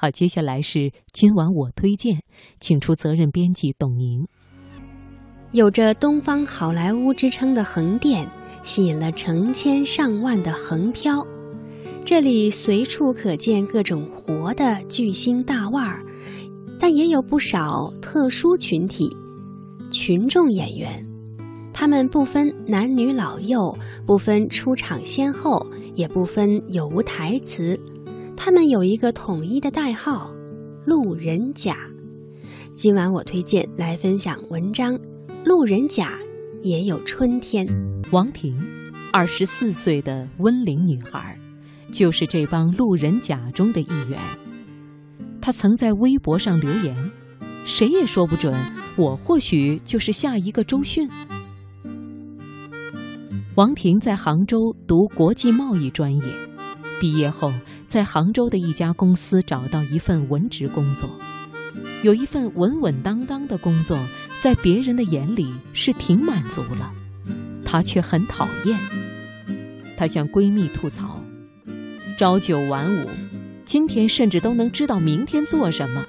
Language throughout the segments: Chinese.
好，接下来是今晚我推荐，请出责任编辑董宁。有着“东方好莱坞”之称的横店，吸引了成千上万的横漂。这里随处可见各种活的巨星大腕儿，但也有不少特殊群体——群众演员。他们不分男女老幼，不分出场先后，也不分有无台词。他们有一个统一的代号——路人甲。今晚我推荐来分享文章。路人甲也有春天。王婷，二十四岁的温岭女孩，就是这帮路人甲中的一员。她曾在微博上留言：“谁也说不准，我或许就是下一个周迅。”王婷在杭州读国际贸易专业，毕业后在杭州的一家公司找到一份文职工作，有一份稳稳当当的工作。在别人的眼里是挺满足了，她却很讨厌。她向闺蜜吐槽：“朝九晚五，今天甚至都能知道明天做什么，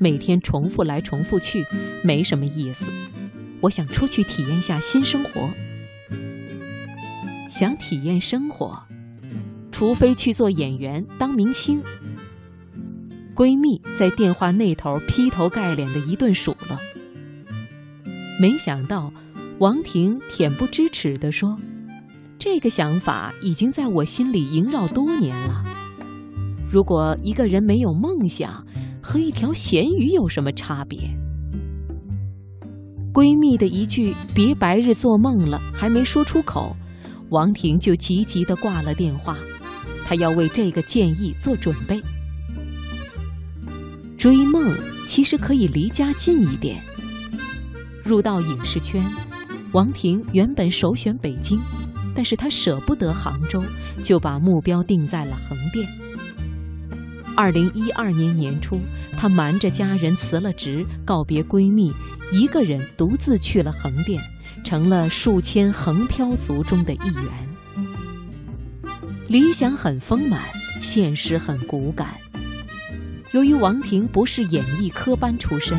每天重复来重复去，没什么意思。我想出去体验下新生活。想体验生活，除非去做演员当明星。”闺蜜在电话那头劈头盖脸的一顿数了。没想到，王婷恬不知耻地说：“这个想法已经在我心里萦绕多年了。如果一个人没有梦想，和一条咸鱼有什么差别？”闺蜜的一句“别白日做梦了”还没说出口，王婷就急急地挂了电话。他要为这个建议做准备。追梦其实可以离家近一点。入到影视圈，王婷原本首选北京，但是她舍不得杭州，就把目标定在了横店。二零一二年年初，她瞒着家人辞了职，告别闺蜜，一个人独自去了横店，成了数千横漂族中的一员。理想很丰满，现实很骨感。由于王婷不是演艺科班出身，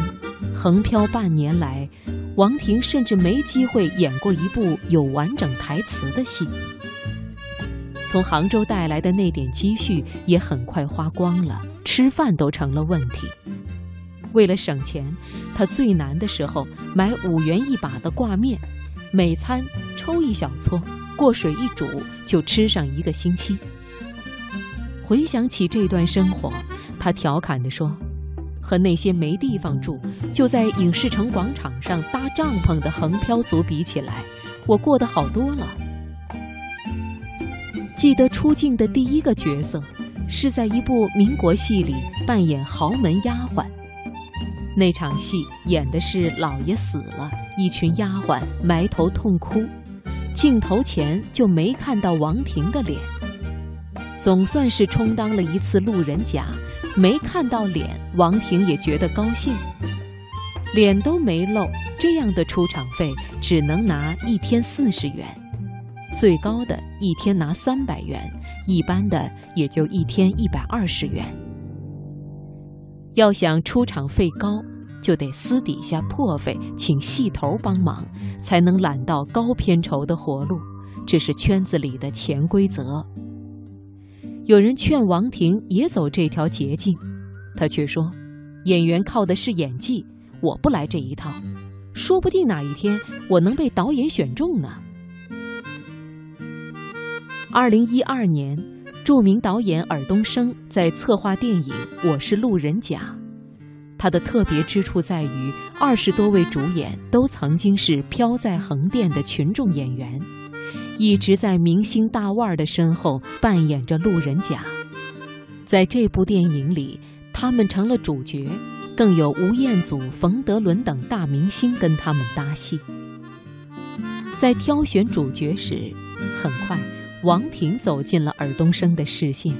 横漂半年来。王婷甚至没机会演过一部有完整台词的戏。从杭州带来的那点积蓄也很快花光了，吃饭都成了问题。为了省钱，他最难的时候买五元一把的挂面，每餐抽一小撮，过水一煮就吃上一个星期。回想起这段生活，他调侃地说。和那些没地方住，就在影视城广场上搭帐篷的横漂族比起来，我过得好多了。记得出镜的第一个角色，是在一部民国戏里扮演豪门丫鬟。那场戏演的是老爷死了，一群丫鬟埋头痛哭，镜头前就没看到王婷的脸。总算是充当了一次路人甲。没看到脸，王婷也觉得高兴。脸都没露，这样的出场费只能拿一天四十元，最高的一天拿三百元，一般的也就一天一百二十元。要想出场费高，就得私底下破费请戏头帮忙，才能揽到高片酬的活路，这是圈子里的潜规则。有人劝王婷也走这条捷径，他却说：“演员靠的是演技，我不来这一套。说不定哪一天我能被导演选中呢。”二零一二年，著名导演尔冬升在策划电影《我是路人甲》，他的特别之处在于，二十多位主演都曾经是飘在横店的群众演员。一直在明星大腕儿的身后扮演着路人甲，在这部电影里，他们成了主角，更有吴彦祖、冯德伦等大明星跟他们搭戏。在挑选主角时，很快王婷走进了尔冬升的视线。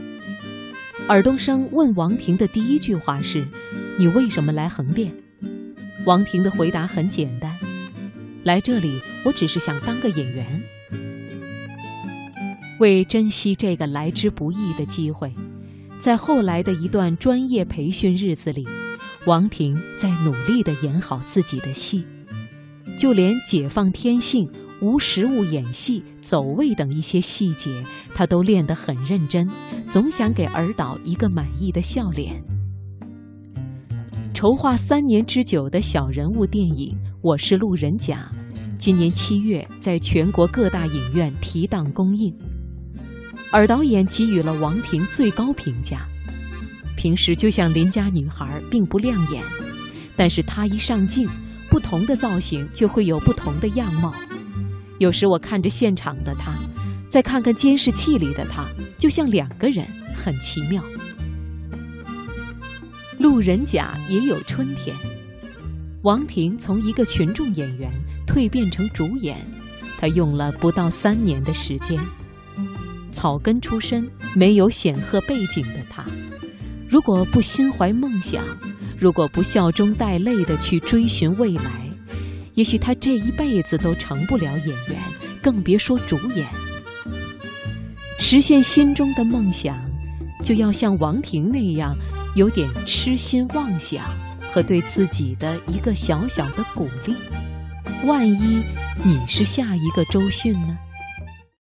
尔冬升问王婷的第一句话是：“你为什么来横店？”王婷的回答很简单：“来这里，我只是想当个演员。”为珍惜这个来之不易的机会，在后来的一段专业培训日子里，王婷在努力地演好自己的戏，就连解放天性、无实物演戏、走位等一些细节，她都练得很认真，总想给尔导一个满意的笑脸。筹划三年之久的小人物电影《我是路人甲》，今年七月在全国各大影院提档公映。尔导演给予了王婷最高评价。平时就像邻家女孩，并不亮眼，但是她一上镜，不同的造型就会有不同的样貌。有时我看着现场的她，再看看监视器里的她，就像两个人，很奇妙。路人甲也有春天。王婷从一个群众演员蜕变成主演，她用了不到三年的时间。草根出身、没有显赫背景的她，如果不心怀梦想，如果不笑中带泪地去追寻未来，也许她这一辈子都成不了演员，更别说主演。实现心中的梦想，就要像王婷那样。有点痴心妄想和对自己的一个小小的鼓励，万一你是下一个周迅呢？